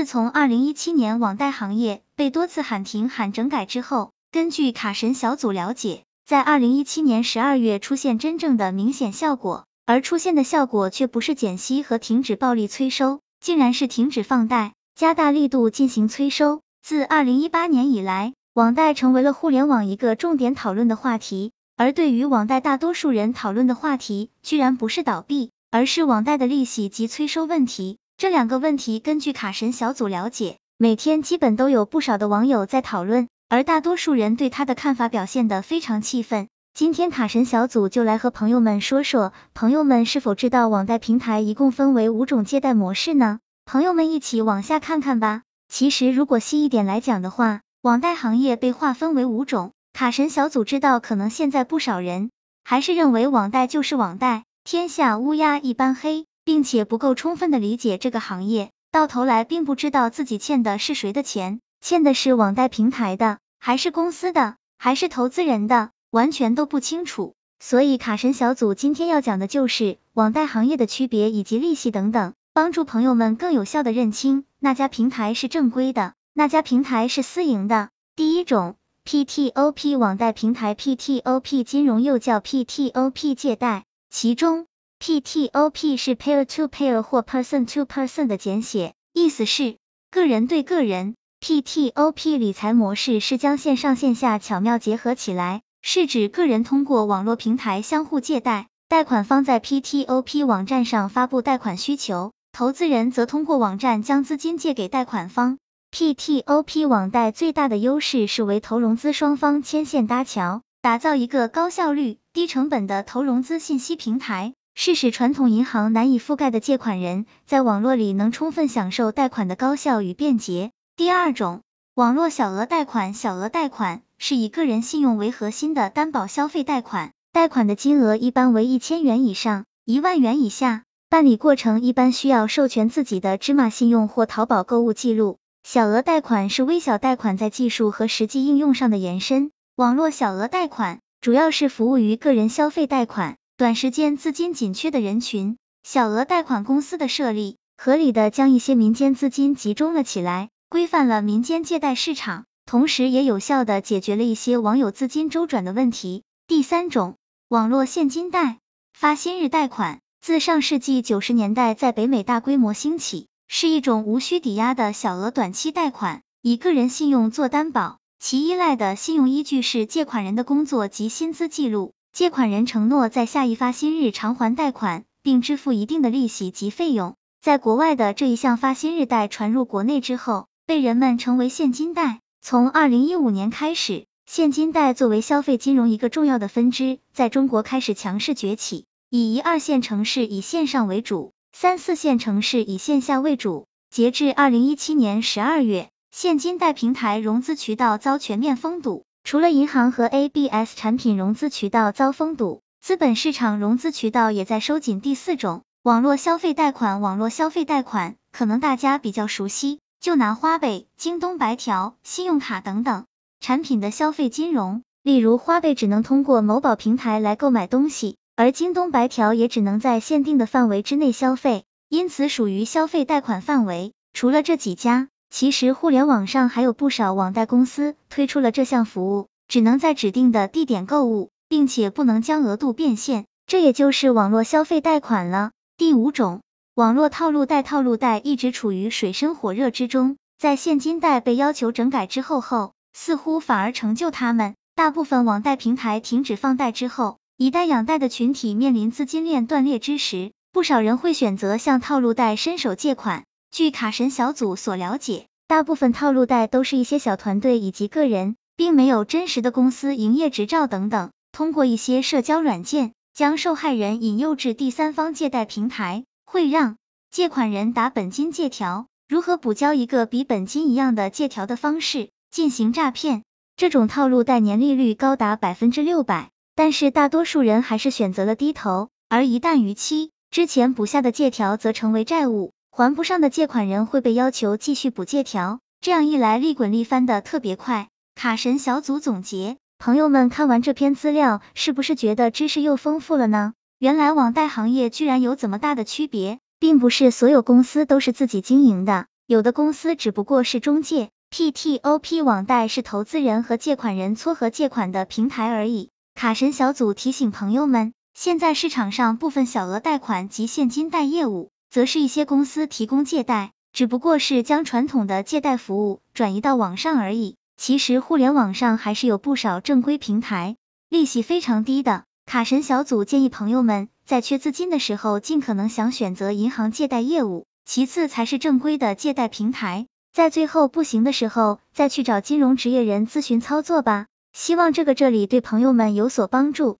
自从二零一七年网贷行业被多次喊停喊整改之后，根据卡神小组了解，在二零一七年十二月出现真正的明显效果，而出现的效果却不是减息和停止暴力催收，竟然是停止放贷，加大力度进行催收。自二零一八年以来，网贷成为了互联网一个重点讨论的话题。而对于网贷，大多数人讨论的话题，居然不是倒闭，而是网贷的利息及催收问题。这两个问题，根据卡神小组了解，每天基本都有不少的网友在讨论，而大多数人对他的看法表现得非常气愤。今天卡神小组就来和朋友们说说，朋友们是否知道网贷平台一共分为五种借贷模式呢？朋友们一起往下看看吧。其实如果细一点来讲的话，网贷行业被划分为五种。卡神小组知道，可能现在不少人还是认为网贷就是网贷，天下乌鸦一般黑。并且不够充分的理解这个行业，到头来并不知道自己欠的是谁的钱，欠的是网贷平台的，还是公司的，还是投资人的，完全都不清楚。所以卡神小组今天要讲的就是网贷行业的区别以及利息等等，帮助朋友们更有效的认清那家平台是正规的，那家平台是私营的。第一种 PTOP 网贷平台，PTOP 金融又叫 PTOP 借贷，其中。PTOP 是 peer to peer 或 person to person 的简写，意思是个人对个人。PTOP 理财模式是将线上线下巧妙结合起来，是指个人通过网络平台相互借贷，贷款方在 PTOP 网站上发布贷款需求，投资人则通过网站将资金借给贷款方。PTOP 网贷最大的优势是为投融资双方牵线搭桥，打造一个高效率、低成本的投融资信息平台。是使传统银行难以覆盖的借款人在网络里能充分享受贷款的高效与便捷。第二种，网络小额贷款，小额贷款是以个人信用为核心的担保消费贷款，贷款的金额一般为一千元以上，一万元以下，办理过程一般需要授权自己的芝麻信用或淘宝购物记录。小额贷款是微小贷款在技术和实际应用上的延伸。网络小额贷款主要是服务于个人消费贷款。短时间资金紧缺的人群，小额贷款公司的设立，合理的将一些民间资金集中了起来，规范了民间借贷市场，同时也有效的解决了一些网友资金周转的问题。第三种，网络现金贷，发薪日贷款，自上世纪九十年代在北美大规模兴起，是一种无需抵押的小额短期贷款，以个人信用做担保，其依赖的信用依据是借款人的工作及薪资记录。借款人承诺在下一发薪日偿还贷款，并支付一定的利息及费用。在国外的这一项发薪日贷传入国内之后，被人们称为现金贷。从二零一五年开始，现金贷作为消费金融一个重要的分支，在中国开始强势崛起。以一二线城市以线上为主，三四线城市以线下为主。截至二零一七年十二月，现金贷平台融资渠道遭全面封堵。除了银行和 ABS 产品融资渠道遭封堵，资本市场融资渠道也在收紧。第四种，网络消费贷款。网络消费贷款可能大家比较熟悉，就拿花呗、京东白条、信用卡等等产品的消费金融。例如，花呗只能通过某宝平台来购买东西，而京东白条也只能在限定的范围之内消费，因此属于消费贷款范围。除了这几家。其实互联网上还有不少网贷公司推出了这项服务，只能在指定的地点购物，并且不能将额度变现，这也就是网络消费贷款了。第五种，网络套路贷，套路贷一直处于水深火热之中，在现金贷被要求整改之后后，似乎反而成就他们。大部分网贷平台停止放贷之后，以贷养贷的群体面临资金链断裂之时，不少人会选择向套路贷伸手借款。据卡神小组所了解，大部分套路贷都是一些小团队以及个人，并没有真实的公司营业执照等等，通过一些社交软件，将受害人引诱至第三方借贷平台，会让借款人打本金借条，如何补交一个比本金一样的借条的方式进行诈骗。这种套路贷年利率高达百分之六百，但是大多数人还是选择了低头，而一旦逾期，之前补下的借条则成为债务。还不上的借款人会被要求继续补借条，这样一来利滚利翻的特别快。卡神小组总结，朋友们看完这篇资料，是不是觉得知识又丰富了呢？原来网贷行业居然有这么大的区别，并不是所有公司都是自己经营的，有的公司只不过是中介 PTOP 网贷是投资人和借款人撮合借款的平台而已。卡神小组提醒朋友们，现在市场上部分小额贷款及现金贷业务，则是一些公司提供借贷，只不过是将传统的借贷服务转移到网上而已。其实互联网上还是有不少正规平台，利息非常低的。卡神小组建议朋友们在缺资金的时候，尽可能想选择银行借贷业务，其次才是正规的借贷平台，在最后不行的时候再去找金融职业人咨询操作吧。希望这个这里对朋友们有所帮助。